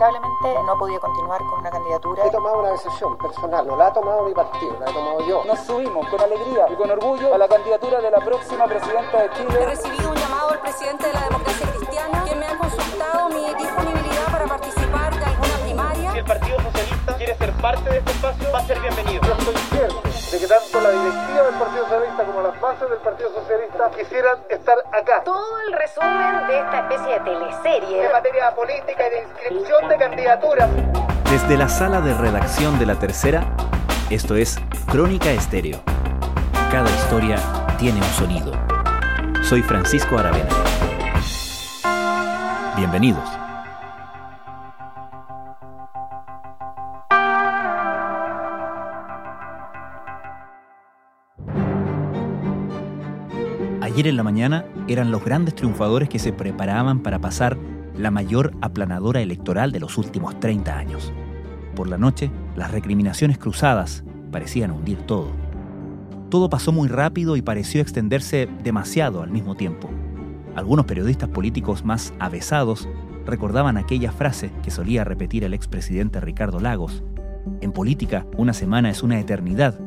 lamentablemente no he podido continuar con una candidatura. He tomado una decisión personal, no la ha tomado mi partido, la he tomado yo. Nos subimos con alegría y con orgullo a la candidatura de la próxima presidenta de Chile. He recibido un llamado del presidente de la democracia cristiana, quien me ha consultado mi disponibilidad para participar de alguna primaria. Si el Partido Socialista quiere ser parte de este espacio, va a ser bienvenido. Yo estoy cierto de que tanto la directiva del Partido Socialista como las bases del Partido Socialista quisieran estar acá. Todo el resumen de esta especie de teleserie. En materia política y de inscripción de candidaturas. Desde la sala de redacción de La Tercera, esto es Crónica Estéreo. Cada historia tiene un sonido. Soy Francisco Aravena. Bienvenidos. En la mañana eran los grandes triunfadores que se preparaban para pasar la mayor aplanadora electoral de los últimos 30 años. Por la noche, las recriminaciones cruzadas parecían hundir todo. Todo pasó muy rápido y pareció extenderse demasiado al mismo tiempo. Algunos periodistas políticos más avesados recordaban aquella frase que solía repetir el expresidente Ricardo Lagos. En política, una semana es una eternidad,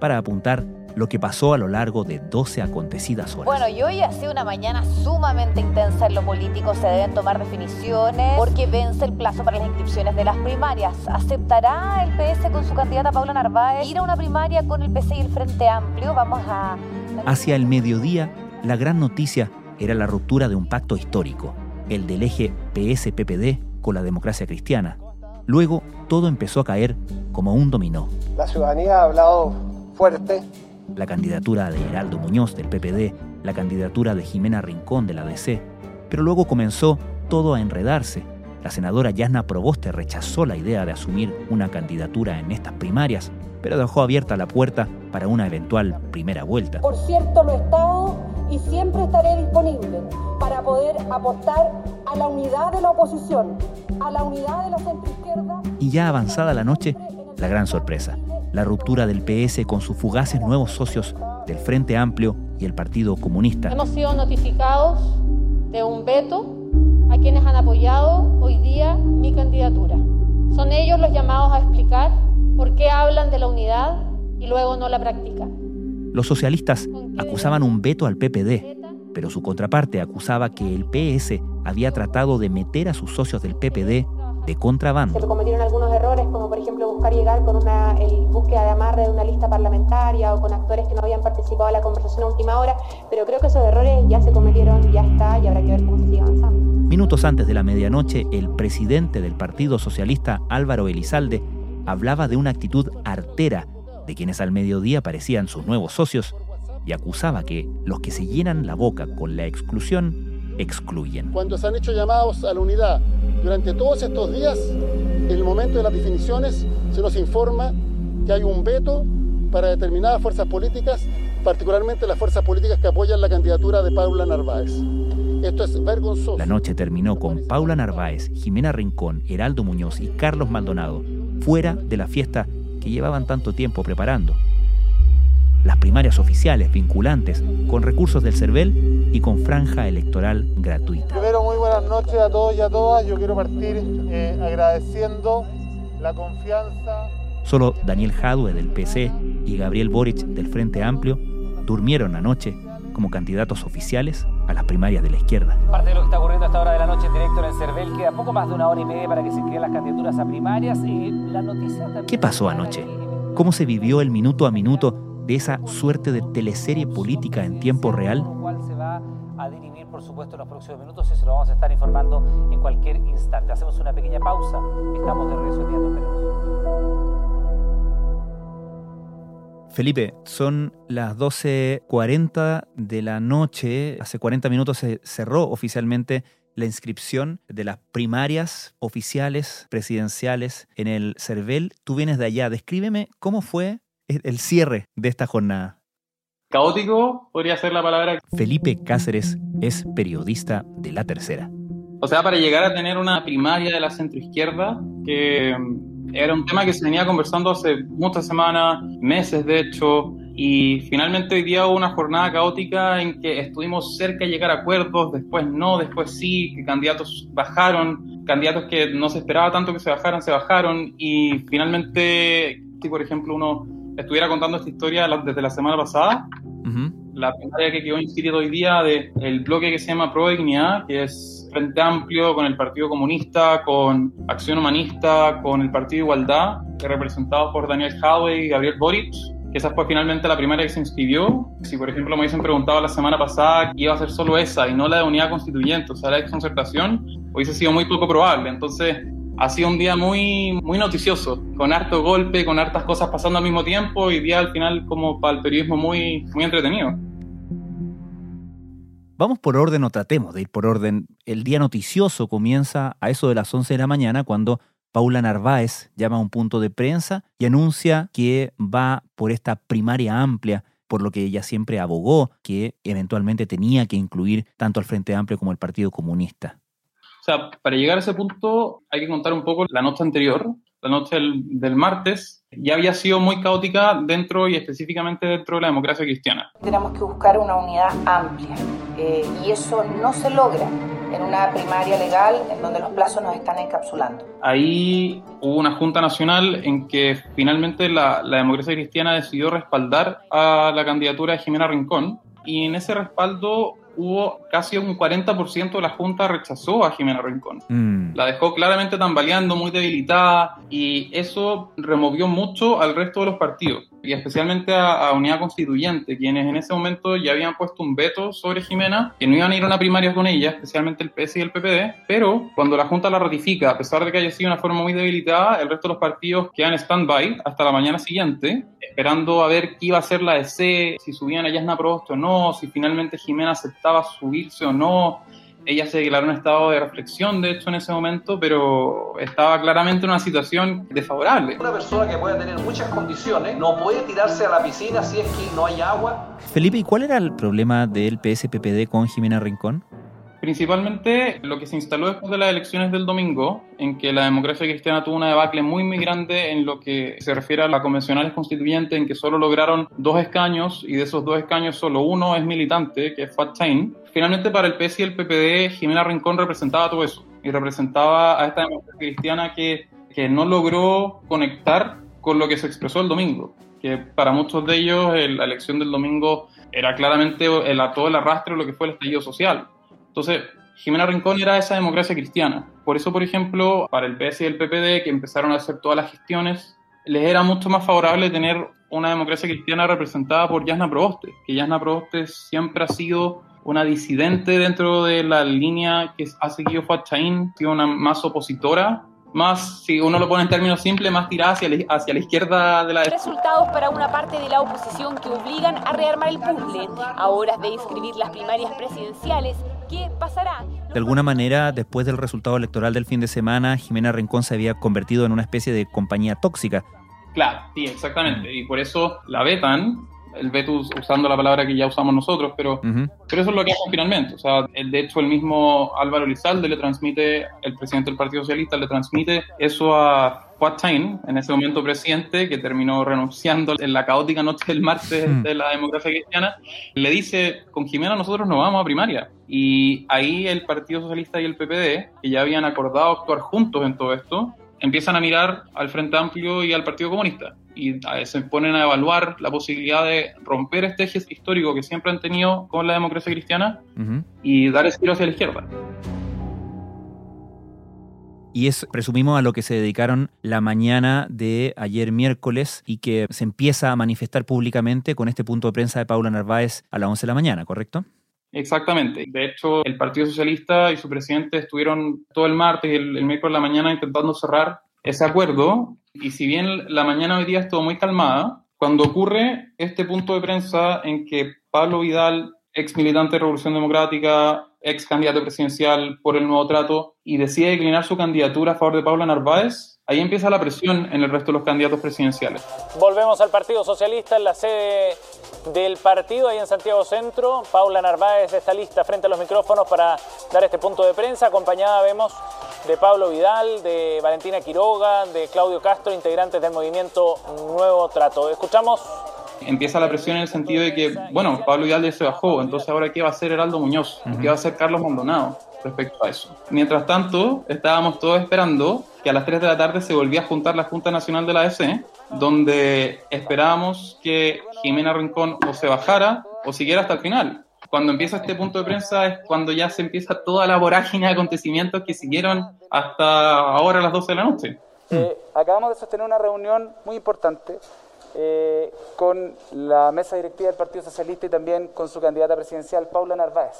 para apuntar lo que pasó a lo largo de 12 acontecidas horas. Bueno, y hoy ha sido una mañana sumamente intensa en lo político. Se deben tomar definiciones porque vence el plazo para las inscripciones de las primarias. ¿Aceptará el PS con su candidata Paula Narváez ir a una primaria con el PC y el Frente Amplio? Vamos a... Hacia el mediodía, la gran noticia era la ruptura de un pacto histórico, el del eje PS-PPD con la democracia cristiana. Luego, todo empezó a caer como un dominó. La ciudadanía ha hablado fuerte la candidatura de Heraldo Muñoz del PPD, la candidatura de Jimena Rincón de la DC. Pero luego comenzó todo a enredarse. La senadora Yasna Proboste rechazó la idea de asumir una candidatura en estas primarias, pero dejó abierta la puerta para una eventual primera vuelta. Por cierto, lo he estado y siempre estaré disponible para poder aportar a la unidad de la oposición, a la unidad de la centroizquierda. Y ya avanzada la noche, la gran sorpresa la ruptura del PS con sus fugaces nuevos socios del Frente Amplio y el Partido Comunista. Hemos sido notificados de un veto a quienes han apoyado hoy día mi candidatura. Son ellos los llamados a explicar por qué hablan de la unidad y luego no la practican. Los socialistas acusaban un veto al PPD, pero su contraparte acusaba que el PS había tratado de meter a sus socios del PPD de contrabando. Se cometieron algunos como por ejemplo buscar llegar con una el búsqueda de amarre de una lista parlamentaria o con actores que no habían participado en la conversación a última hora, pero creo que esos errores ya se cometieron, ya está, y habrá que ver cómo se sigue avanzando. Minutos antes de la medianoche, el presidente del Partido Socialista, Álvaro Elizalde, hablaba de una actitud artera de quienes al mediodía parecían sus nuevos socios y acusaba que los que se llenan la boca con la exclusión excluyen. Cuando se han hecho llamados a la unidad durante todos estos días, en el momento de las definiciones, se nos informa que hay un veto para determinadas fuerzas políticas, particularmente las fuerzas políticas que apoyan la candidatura de Paula Narváez. Esto es vergonzoso. La noche terminó con Paula Narváez, Jimena Rincón, Heraldo Muñoz y Carlos Maldonado fuera de la fiesta que llevaban tanto tiempo preparando las primarias oficiales vinculantes con recursos del CERVEL y con franja electoral gratuita. Primero, muy buenas noches a todos y a todas. Yo quiero partir eh, agradeciendo la confianza. Solo Daniel Jadue del PC y Gabriel Boric del Frente Amplio durmieron anoche como candidatos oficiales a las primarias de la izquierda. Parte de lo que está ocurriendo a esta hora de la noche en directo en el CERVEL queda poco más de una hora y media para que se inscriban las candidaturas a primarias y la noticia ¿Qué pasó anoche? ¿Cómo se vivió el minuto a minuto de esa suerte de teleserie política en tiempo real? se va a dirimir, por supuesto, en los próximos minutos y se lo vamos a estar informando en cualquier instante. Hacemos una pequeña pausa. Estamos de regreso en Felipe, son las 12.40 de la noche. Hace 40 minutos se cerró oficialmente la inscripción de las primarias oficiales presidenciales en el CERVEL. Tú vienes de allá. Descríbeme cómo fue el cierre de esta jornada? Caótico podría ser la palabra. Felipe Cáceres es periodista de La Tercera. O sea, para llegar a tener una primaria de la centroizquierda, que mm, era un tema que se venía conversando hace muchas semanas, meses de hecho, y finalmente hoy día hubo una jornada caótica en que estuvimos cerca de llegar a acuerdos, después no, después sí, que candidatos bajaron candidatos que no se esperaba tanto que se bajaran, se bajaron y finalmente, si por ejemplo uno estuviera contando esta historia desde la semana pasada, la primaria que quedó inscrita hoy día del bloque que se llama Pro Dignidad, que es Frente Amplio con el Partido Comunista, con Acción Humanista, con el Partido Igualdad, que representado por Daniel Jadwe y Gabriel Boric, esa fue finalmente la primera que se inscribió. Si, por ejemplo, me hubiesen preguntado la semana pasada que iba a ser solo esa y no la de unidad constituyente, o sea, la de concertación, hubiese sido muy poco probable. Entonces, ha sido un día muy, muy noticioso, con harto golpe, con hartas cosas pasando al mismo tiempo y día al final como para el periodismo muy, muy entretenido. Vamos por orden o tratemos de ir por orden. El día noticioso comienza a eso de las 11 de la mañana cuando Paula Narváez llama a un punto de prensa y anuncia que va por esta primaria amplia, por lo que ella siempre abogó, que eventualmente tenía que incluir tanto al Frente Amplio como al Partido Comunista. O sea, para llegar a ese punto hay que contar un poco la noche anterior, la noche del, martes, ya había sido muy caótica dentro y específicamente dentro de la democracia cristiana. Tenemos que buscar una unidad amplia eh, y eso no se logra en una primaria legal en donde los plazos nos están encapsulando. Ahí hubo una Junta Nacional en que finalmente la, la democracia cristiana decidió respaldar a la candidatura de Jimena Rincón y en ese respaldo hubo casi un 40% de la Junta rechazó a Jimena Rincón. Mm. La dejó claramente tambaleando, muy debilitada, y eso removió mucho al resto de los partidos y especialmente a, Unidad Constituyente, quienes en ese momento ya habían puesto un veto sobre Jimena, que no iban a ir a una primaria con ella, especialmente el PS y el PPD, pero cuando la Junta la ratifica, a pesar de que haya sido una forma muy debilitada, el resto de los partidos quedan stand-by hasta la mañana siguiente, esperando a ver qué iba a hacer la DC, si subían a Yasna Prost o no, si finalmente Jimena aceptaba subirse o no, ella se declaró en estado de reflexión, de hecho, en ese momento, pero estaba claramente en una situación desfavorable. Una persona que puede tener muchas condiciones no puede tirarse a la piscina si es que no hay agua. Felipe, ¿y cuál era el problema del PSPPD con Jimena Rincón? Principalmente lo que se instaló después de las elecciones del domingo, en que la democracia cristiana tuvo una debacle muy, muy grande en lo que se refiere a la convencionales constituyente, en que solo lograron dos escaños y de esos dos escaños solo uno es militante, que es Fat Chain. Finalmente para el PS y el PPD, Jimena Rincón representaba todo eso y representaba a esta democracia cristiana que, que no logró conectar con lo que se expresó el domingo, que para muchos de ellos la elección del domingo era claramente el, todo el arrastre de lo que fue el estallido social entonces, Jimena Rincón era esa democracia cristiana. Por eso, por ejemplo, para el PS y el PPD, que empezaron a hacer todas las gestiones, les era mucho más favorable tener una democracia cristiana representada por Yasna Proboste, que Yasna Proboste siempre ha sido una disidente dentro de la línea que ha seguido Fuad Chaín, ha sido una más opositora más, si uno lo pone en términos simples, más tirada hacia la, hacia la izquierda de la... Resultados para una parte de la oposición que obligan a rearmar el puzzle. A horas de inscribir las primarias presidenciales, ¿qué pasará? De alguna manera, después del resultado electoral del fin de semana, Jimena Rincón se había convertido en una especie de compañía tóxica. Claro, sí, exactamente. Y por eso la vetan el vetus usando la palabra que ya usamos nosotros, pero, pero eso es lo que hacen finalmente. O sea, el, de hecho, el mismo Álvaro Lizalde le transmite, el presidente del Partido Socialista le transmite eso a Fuad en ese momento presidente, que terminó renunciando en la caótica noche del martes de la democracia cristiana, le dice, con Jimena nosotros no vamos a primaria. Y ahí el Partido Socialista y el PPD, que ya habían acordado actuar juntos en todo esto, empiezan a mirar al Frente Amplio y al Partido Comunista y se ponen a evaluar la posibilidad de romper este eje histórico que siempre han tenido con la democracia cristiana y dar ese giro hacia la izquierda. Y es, presumimos, a lo que se dedicaron la mañana de ayer miércoles y que se empieza a manifestar públicamente con este punto de prensa de Paula Narváez a las 11 de la mañana, ¿correcto? Exactamente. De hecho, el Partido Socialista y su presidente estuvieron todo el martes y el, miércoles de la mañana intentando cerrar ese acuerdo. Y si bien la mañana hoy día estuvo muy calmada, cuando ocurre este punto de prensa en que Pablo Vidal, ex militante de Revolución Democrática, ex candidato presidencial por el nuevo trato, y decide declinar su candidatura a favor de Paula Narváez, ahí empieza la presión en el resto de los candidatos presidenciales. Volvemos al Partido Socialista en la sede del partido ahí en Santiago Centro. Paula Narváez está lista frente a los micrófonos para dar este punto de prensa. Acompañada vemos de Pablo Vidal, de Valentina Quiroga, de Claudio Castro, integrantes del movimiento Nuevo Trato. Escuchamos empieza la presión en el sentido de que, bueno, Pablo Hidalgo se bajó, entonces ahora ¿qué va a hacer Heraldo Muñoz? ¿Qué va a hacer Carlos Maldonado respecto a eso? Mientras tanto, estábamos todos esperando que a las 3 de la tarde se volvía a juntar la Junta Nacional de la ADC, donde esperábamos que Jimena Rincón o se bajara o siguiera hasta el final. Cuando empieza este punto de prensa es cuando ya se empieza toda la vorágine de acontecimientos que siguieron hasta ahora a las 12 de la noche. Eh, acabamos de sostener una reunión muy importante eh, con la mesa directiva del Partido Socialista y también con su candidata presidencial, Paula Narváez.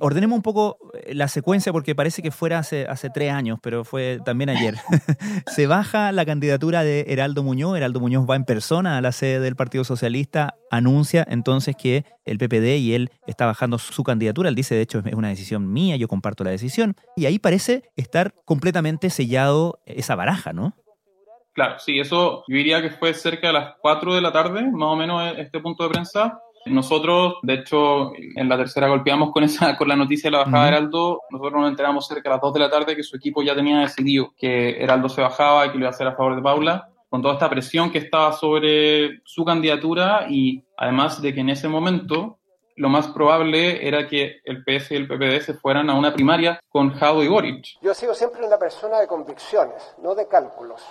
Ordenemos un poco eh, la secuencia porque parece que fuera hace, hace tres años, pero fue también ayer. Se baja la candidatura de Heraldo Muñoz. Heraldo Muñoz va en persona a la sede del Partido Socialista, anuncia entonces que el PPD y él está bajando su candidatura. Él dice, de hecho, es una decisión mía, yo comparto la decisión. Y ahí parece estar completamente sellado esa baraja, ¿no? Claro, sí, eso yo diría que fue cerca de las 4 de la tarde, más o menos este punto de prensa. Nosotros, de hecho, en la tercera golpeamos con esa con la noticia de la bajada de Heraldo. Nosotros nos enteramos cerca de las 2 de la tarde que su equipo ya tenía decidido que Heraldo se bajaba y que lo iba a hacer a favor de Paula, con toda esta presión que estaba sobre su candidatura y además de que en ese momento lo más probable era que el PS y el PPD se fueran a una primaria con Jado y Boric. Yo he sido siempre una persona de convicciones, no de cálculos.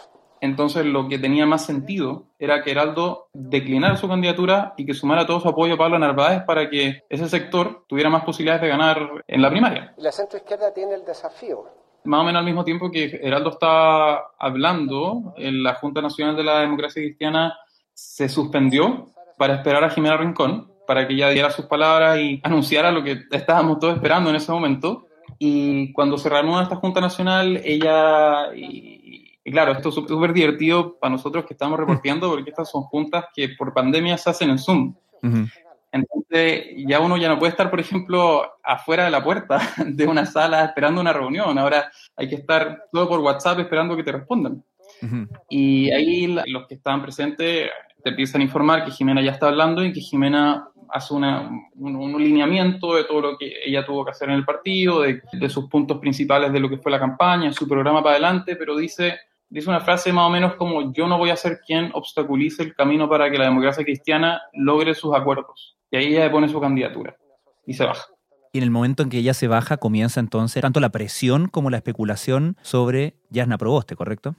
Entonces lo que tenía más sentido era que Heraldo declinara su candidatura y que sumara todo su apoyo a Pablo Narváez para que ese sector tuviera más posibilidades de ganar en la primaria. La centroizquierda tiene el desafío. Más o menos al mismo tiempo que Heraldo está hablando, en la Junta Nacional de la Democracia Cristiana se suspendió para esperar a Jimena Rincón, para que ella diera sus palabras y anunciara lo que estábamos todos esperando en ese momento. Y cuando se reanuda esta Junta Nacional, ella y claro, esto es súper divertido para nosotros que estamos reporteando porque estas son juntas que por pandemia se hacen en Zoom. Entonces ya uno ya no puede estar, por ejemplo, afuera de la puerta de una sala esperando una reunión. Ahora hay que estar todo por WhatsApp esperando que te respondan. Y ahí los que estaban presentes te empiezan a informar que Jimena ya está hablando y que Jimena hace una, un, un, lineamiento de todo lo que ella tuvo que hacer en el partido, de, de sus puntos principales de lo que fue la campaña, su programa para adelante, pero dice dice una frase más o menos como yo no voy a ser quien obstaculice el camino para que la democracia cristiana logre sus acuerdos. Y ahí ella pone su candidatura y se baja. Y en el momento en que ella se baja comienza entonces tanto la presión como la especulación sobre Yasna Proboste, ¿correcto?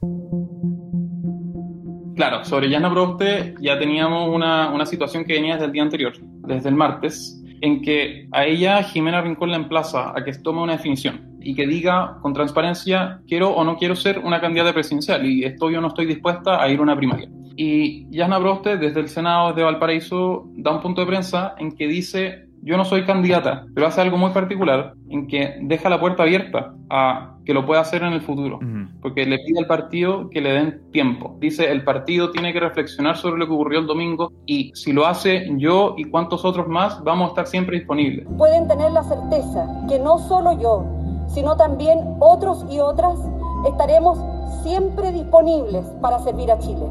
Claro, sobre Yasna Proboste ya teníamos una, una situación que venía desde el día anterior, desde el martes, en que a ella Jimena Rincón la emplaza a que tome una definición y que diga con transparencia quiero o no quiero ser una candidata presidencial y estoy o no estoy dispuesta a ir a una primaria. Y Yasna Broste desde el Senado de Valparaíso da un punto de prensa en que dice yo no soy candidata, pero hace algo muy particular en que deja la puerta abierta a que lo pueda hacer en el futuro, porque le pide al partido que le den tiempo. Dice, el partido tiene que reflexionar sobre lo que ocurrió el domingo y si lo hace yo y cuantos otros más, vamos a estar siempre disponibles. Pueden tener la certeza que no solo yo, sino también otros y otras estaremos siempre disponibles para servir a Chile.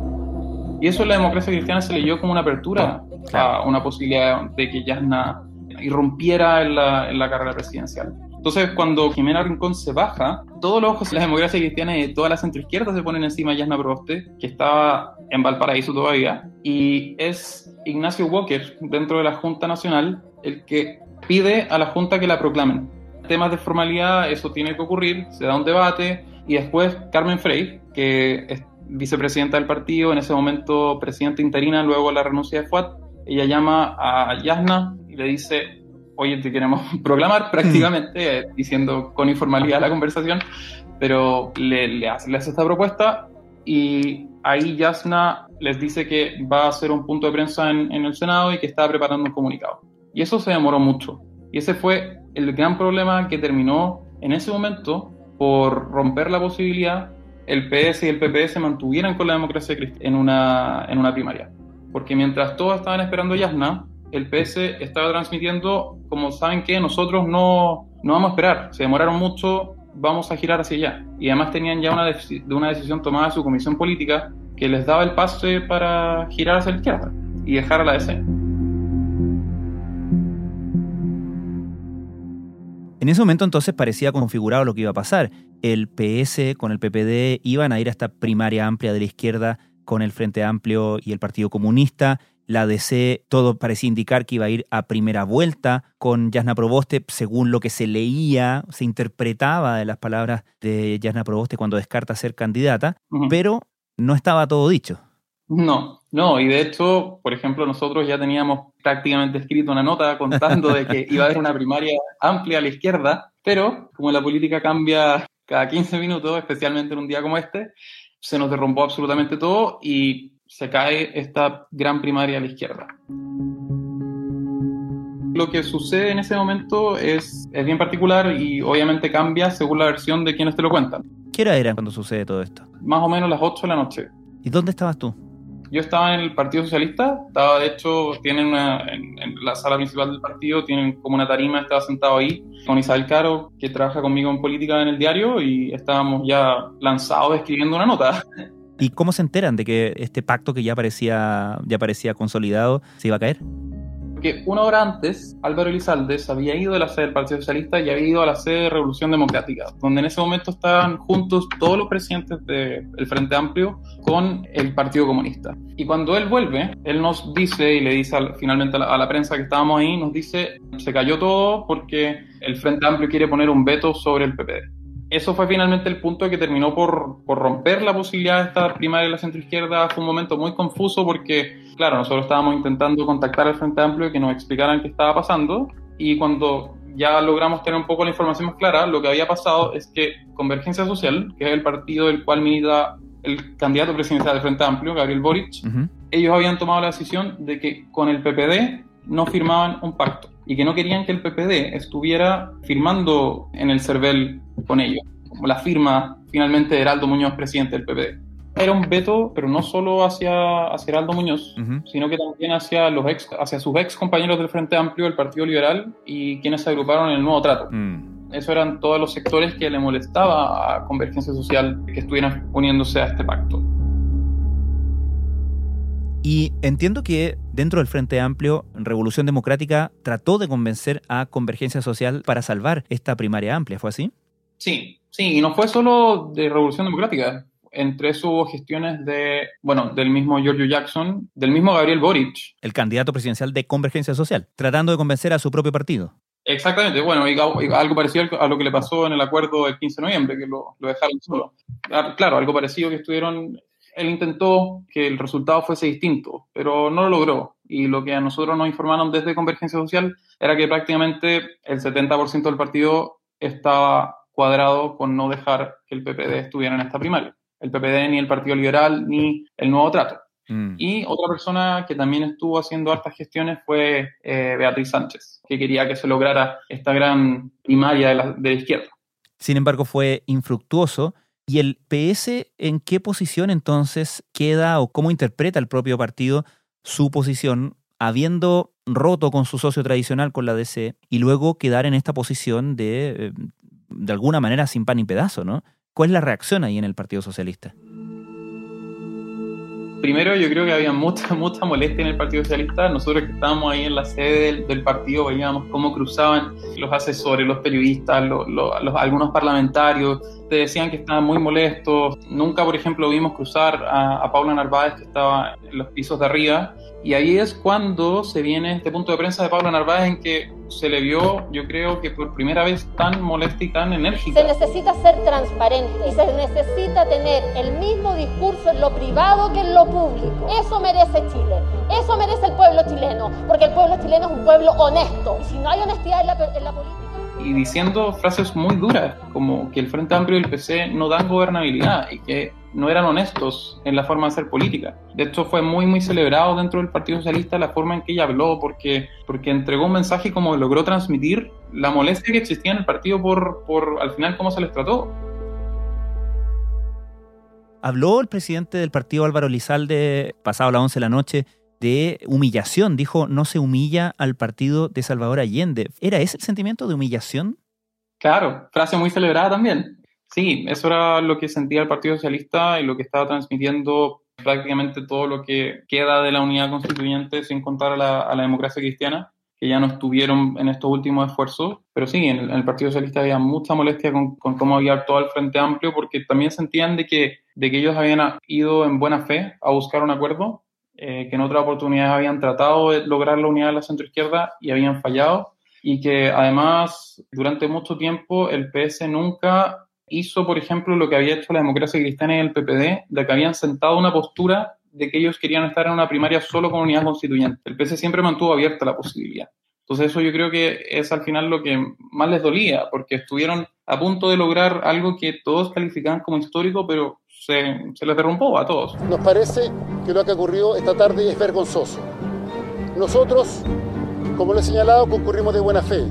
Y eso en la democracia cristiana se leyó como una apertura a una posibilidad de que Yasna irrumpiera en la, en la carrera presidencial. Entonces, cuando Jimena Rincón se baja, todos los ojos de la democracia cristiana y de toda la centroizquierda se ponen encima de Yasna Proboste, que estaba en Valparaíso todavía, y es Ignacio Walker, dentro de la Junta Nacional, el que pide a la Junta que la proclamen. Temas de formalidad, eso tiene que ocurrir, se da un debate, y después Carmen Frey, que es vicepresidenta del partido, en ese momento presidenta interina, luego la renuncia de FUAT, ella llama a Yasna y le dice, oye, te queremos proclamar prácticamente, eh, diciendo con informalidad la conversación, pero le, le, hace, le hace esta propuesta y ahí Yasna les dice que va a hacer un punto de prensa en, en, el Senado y que está preparando un comunicado. Y eso se demoró mucho. Y ese fue el gran problema que terminó en ese momento por romper la posibilidad el PS y el PP se mantuvieran con la democracia en una, en una primaria. Porque mientras todos estaban esperando Yasna, el PS estaba transmitiendo como saben que nosotros no, no vamos a esperar, se demoraron mucho, vamos a girar hacia allá. Y además tenían ya una, de una decisión tomada su comisión política que les daba el pase para girar hacia la izquierda y dejar a la DC. En ese momento entonces parecía configurado lo que iba a pasar. El PS con el PPD iban a ir a esta primaria amplia de la izquierda con el Frente Amplio y el Partido Comunista la DC todo parecía indicar que iba a ir a primera vuelta con Yasna Proboste, según lo que se leía, se interpretaba de las palabras de Yasna Proboste cuando descarta ser candidata, pero no estaba todo dicho. No, no, y de hecho, por ejemplo, nosotros ya teníamos prácticamente escrito una nota contando de que iba a haber una primaria amplia a la izquierda, pero como la política cambia cada 15 minutos, especialmente en un día como este, se nos derrumbó absolutamente todo y se cae esta gran primaria a la izquierda. Lo que sucede en ese momento es, es bien particular y obviamente cambia según la versión de quienes te lo cuentan. ¿Qué hora era cuando sucede todo esto? Más o menos las 8 de la noche. ¿Y dónde estabas tú? Yo estaba en el Partido Socialista, estaba de hecho, tienen una, en, en, la sala principal del partido, tienen como una tarima, estaba sentado ahí con Isabel Caro, que trabaja conmigo en política en el diario, y estábamos ya lanzados escribiendo una nota. ¿Y cómo se enteran de que este pacto que ya parecía, ya parecía consolidado se iba a caer? Porque una hora antes, Álvaro Elizalde había ido de la sede del Partido Socialista y había ido a la sede de Revolución Democrática, donde en ese momento estaban juntos todos los presidentes del Frente Amplio con el Partido Comunista. Y cuando él vuelve, él nos dice, y le dice finalmente a la, a la prensa que estábamos ahí, nos dice, se cayó todo porque el Frente Amplio quiere poner un veto sobre el PPD eso fue finalmente el punto que terminó por, por, romper la posibilidad de esta primaria de la centroizquierda. Fue un momento muy confuso porque, claro, nosotros estábamos intentando contactar al Frente Amplio y que nos explicaran qué estaba pasando. Y cuando ya logramos tener un poco la información más clara, lo que había pasado es que Convergencia Social, que es el partido del cual milita el candidato presidencial del Frente Amplio, Gabriel Boric, uh -huh. ellos habían tomado la decisión de que con el PPD no firmaban un pacto y que no querían que el PPD estuviera firmando en el CERVEL con ellos, como la firma finalmente de Heraldo Muñoz, presidente del PPD. Era un veto, pero no solo hacia, hacia Heraldo Muñoz, uh -huh. sino que también hacia, los ex, hacia sus ex compañeros del Frente Amplio, del Partido Liberal y quienes se agruparon en el nuevo trato. Mm. Eso eran todos los sectores que le molestaba a Convergencia Social que estuvieran uniéndose a este pacto. Y entiendo que dentro del Frente Amplio, Revolución Democrática trató de convencer a Convergencia Social para salvar esta primaria amplia, ¿fue así? Sí, sí, y no fue solo de Revolución Democrática. Entre eso hubo gestiones de, bueno, del mismo Giorgio Jackson, del mismo Gabriel Boric. El candidato presidencial de Convergencia Social, tratando de convencer a su propio partido. Exactamente, bueno, y algo parecido a lo que le pasó en el acuerdo del 15 de noviembre, que lo, lo dejaron solo. Claro, algo parecido que estuvieron él intentó que el resultado fuese distinto, pero no lo logró. Y lo que a nosotros nos informaron desde Convergencia Social era que prácticamente el 70% del partido estaba cuadrado con no dejar que el PPD estuviera en esta primaria. El PPD, ni el Partido Liberal, ni el Nuevo Trato. Mm. Y otra persona que también estuvo haciendo hartas gestiones fue eh, Beatriz Sánchez, que quería que se lograra esta gran primaria de la, de la izquierda. Sin embargo, fue infructuoso ¿Y el PS en qué posición entonces queda o cómo interpreta el propio partido su posición habiendo roto con su socio tradicional, con la DC, y luego quedar en esta posición de, de alguna manera, sin pan ni pedazo, ¿no? ¿Cuál es la reacción ahí en el Partido Socialista? Primero, yo creo que había mucha, mucha molestia en el Partido Socialista. Nosotros que estábamos ahí en la sede del, partido veíamos cómo cruzaban los asesores, los periodistas, los, algunos parlamentarios. Te decían que estaban muy molestos. Nunca, por ejemplo, vimos cruzar a, Paula Narváez, que estaba en los pisos de arriba. Y ahí es cuando se viene este punto de prensa de Paula Narváez en que se le vio, yo creo que por primera vez tan molesta y tan enérgica. Se necesita ser transparente y se necesita tener el mismo discurso en lo privado que en lo público. Eso merece Chile, eso merece el pueblo chileno, porque el pueblo chileno es un pueblo honesto. Y si no hay honestidad en la política y diciendo frases muy duras, como que el Frente Amplio y el PC no dan gobernabilidad y que no eran honestos en la forma de hacer política. De hecho, fue muy, muy celebrado dentro del Partido Socialista la forma en que ella habló, porque, porque entregó un mensaje como logró transmitir la molestia que existía en el partido por, por al final cómo se les trató. Habló el presidente del partido Álvaro Lizalde pasado las 11 de la noche de humillación. Dijo, no se humilla al partido de Salvador Allende. ¿Era ese el sentimiento de humillación? Claro, frase muy celebrada también. Sí, eso era lo que sentía el Partido Socialista y lo que estaba transmitiendo prácticamente todo lo que queda de la unidad constituyente sin contar a la, a la democracia cristiana, que ya no estuvieron en estos últimos esfuerzos. Pero sí, en el, Partido Socialista había mucha molestia con, con, cómo había actuado el Frente Amplio, porque también sentían de que, de que ellos habían ido en buena fe a buscar un acuerdo eh, que en otras oportunidades habían tratado de lograr la unidad de la centroizquierda y habían fallado, y que además durante mucho tiempo el PS nunca hizo, por ejemplo, lo que había hecho la democracia cristiana y el PPD, de que habían sentado una postura de que ellos querían estar en una primaria solo con unidad constituyente. El PS siempre mantuvo abierta la posibilidad. Entonces eso yo creo que es al final lo que más les dolía, porque estuvieron a punto de lograr algo que todos calificaban como histórico, pero se, se les derrumbó a todos. Nos parece que lo que ocurrido esta tarde es vergonzoso. Nosotros, como lo he señalado, concurrimos de buena fe.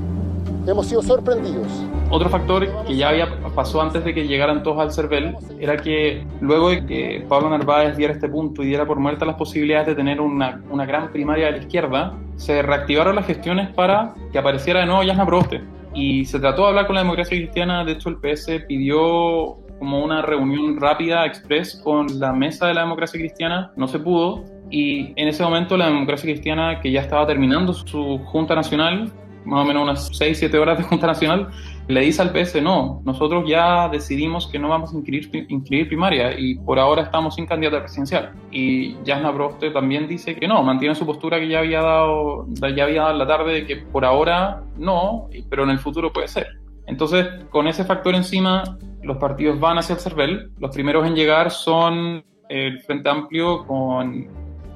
Hemos sido sorprendidos. Otro factor que ya había pasó antes de que llegaran todos al CERVEL era que luego de que Pablo Narváez diera este punto y diera por muerta las posibilidades de tener una, una gran primaria de la izquierda, se reactivaron las gestiones para que apareciera de nuevo Yasna Proboste. Y se trató de hablar con la democracia cristiana, de hecho el PS pidió como una reunión rápida, express, con la mesa de la democracia cristiana, no se pudo, y en ese momento la democracia cristiana, que ya estaba terminando su Junta Nacional, más o menos unas 6, 7 horas de Junta Nacional, le dice al PS, no, nosotros ya decidimos que no vamos a inscribir, primaria y por ahora estamos sin candidata presidencial. Y Jasna Broste también dice que no, mantiene su postura que ya había dado, ya había dado en la tarde de que por ahora no, pero en el futuro puede ser. Entonces, con ese factor encima, los partidos van hacia el CERVEL. Los primeros en llegar son el Frente Amplio con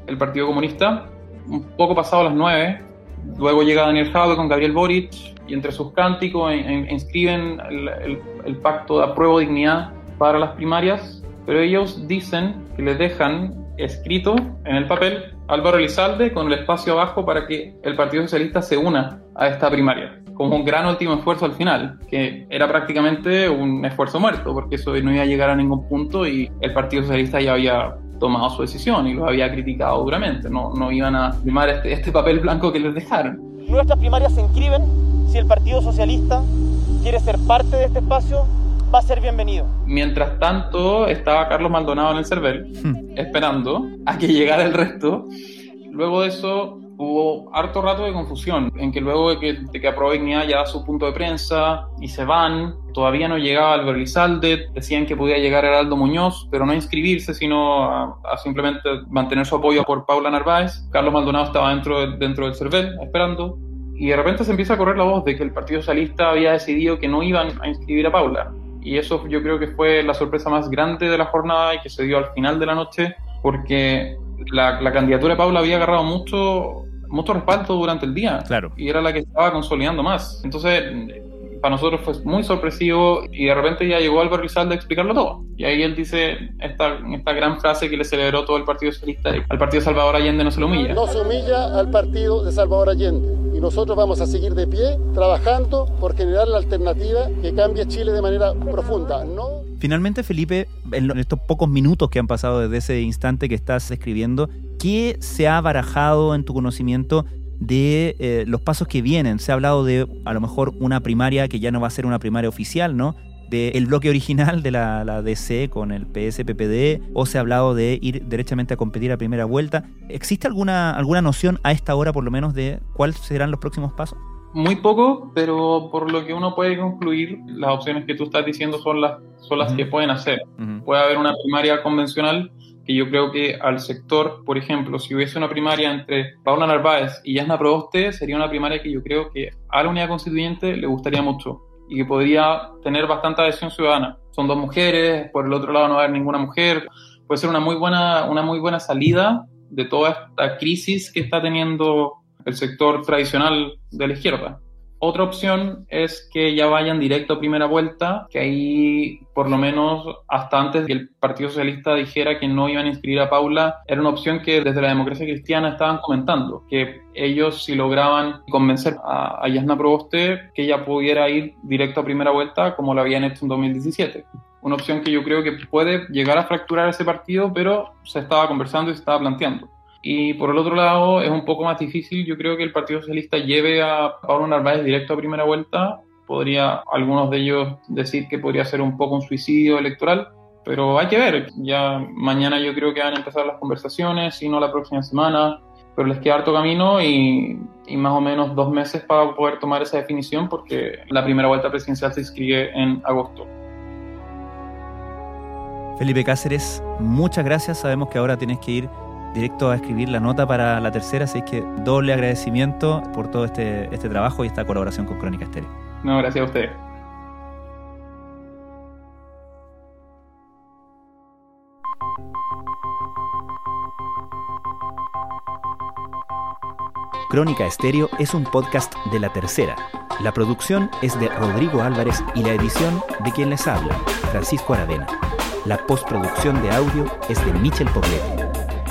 el Partido Comunista, un poco pasado las 9. Luego llega Daniel Jado con Gabriel Boric y entre sus cánticos inscriben el, el pacto de apruebo dignidad para las primarias, pero ellos dicen que le dejan escrito en el papel Álvaro Elizalde con el espacio abajo para que el Partido Socialista se una a esta primaria, como un gran último esfuerzo al final, que era prácticamente un esfuerzo muerto, porque eso no iba a llegar a ningún punto y el Partido Socialista ya había tomado su decisión y lo había criticado duramente, no, no iban a firmar este, este papel blanco que les dejaron. Nuestras primarias se inscriben si el Partido Socialista quiere ser parte de este espacio va a ser bienvenido. Mientras tanto, estaba Carlos Maldonado en el CERVEL, hmm. esperando a que llegara el resto. Luego de eso, hubo harto rato de confusión, en que luego de que, de que aprobó Dignidad ya da su punto de prensa y se van, todavía no llegaba Álvaro Elizalde, decían que podía llegar Heraldo Muñoz, pero no inscribirse, sino a, simplemente mantener su apoyo por Paula Narváez. Carlos Maldonado estaba dentro, dentro del CERVEL, esperando, y de repente se empieza a correr la voz de que el Partido Socialista había decidido que no iban a inscribir a Paula. Y eso yo creo que fue la sorpresa más grande de la jornada y que se dio al final de la noche, porque la, la candidatura de Paula había agarrado mucho, mucho respaldo durante el día. Claro. Y era la que estaba consolidando más. Entonces, para nosotros fue muy sorpresivo y de repente ya llegó Álvaro Rizalde a explicarlo todo. Y ahí él dice esta, esta gran frase que le celebró todo el Partido Socialista, al Partido Salvador Allende no se lo humilla. No se humilla al Partido de Salvador Allende y nosotros vamos a seguir de pie trabajando por generar la alternativa que cambie Chile de manera profunda. ¿no? Finalmente, Felipe, en estos pocos minutos que han pasado desde ese instante que estás escribiendo, ¿qué se ha barajado en tu conocimiento de eh, los pasos que vienen. Se ha hablado de a lo mejor una primaria que ya no va a ser una primaria oficial, ¿no? Del bloque original de la, la DC con el PSPPD, o se ha hablado de ir derechamente a competir a primera vuelta. ¿Existe alguna, alguna noción a esta hora, por lo menos, de cuáles serán los próximos pasos? Muy poco, pero por lo que uno puede concluir, las opciones que tú estás diciendo son las, son las que pueden hacer. Puede haber una primaria convencional que yo creo que al sector, por ejemplo, si hubiese una primaria entre Paula Narváez y Yasna Proboste, sería una primaria que yo creo que a la unidad constituyente le gustaría mucho y que podría tener bastante adhesión ciudadana. Son dos mujeres, por el otro lado no va a haber ninguna mujer, puede ser una muy buena, una muy buena salida de toda esta crisis que está teniendo el sector tradicional de la izquierda. Otra opción es que ya vayan directo a primera vuelta, que ahí por lo menos hasta antes que el Partido Socialista dijera que no iban a inscribir a Paula, era una opción que desde la democracia cristiana estaban comentando, que ellos si lograban convencer a, Yasna Proboste que ella pudiera ir directo a primera vuelta como lo habían hecho en 2017 una opción que yo creo que puede llegar a fracturar ese partido, pero se estaba conversando y se estaba planteando. Y por el otro lado, es un poco más difícil. Yo creo que el Partido Socialista lleve a Pablo Narváez directo a primera vuelta. Podría algunos de ellos decir que podría ser un poco un suicidio electoral, pero hay que ver. Ya mañana yo creo que van a empezar las conversaciones, si no la próxima semana, pero les queda harto camino y, y más o menos dos meses para poder tomar esa definición porque la primera vuelta presidencial se inscribe en agosto. Felipe Cáceres, muchas gracias. Sabemos que ahora tienes que ir directo a escribir la nota para la tercera, así que doble agradecimiento por todo este, este trabajo y esta colaboración con Crónica Estéreo. No, gracias a ustedes. Crónica Estéreo es un podcast de la tercera. La producción es de Rodrigo Álvarez y la edición de quien les habla, Francisco Aravena. La postproducción de audio es de Michel Poblete.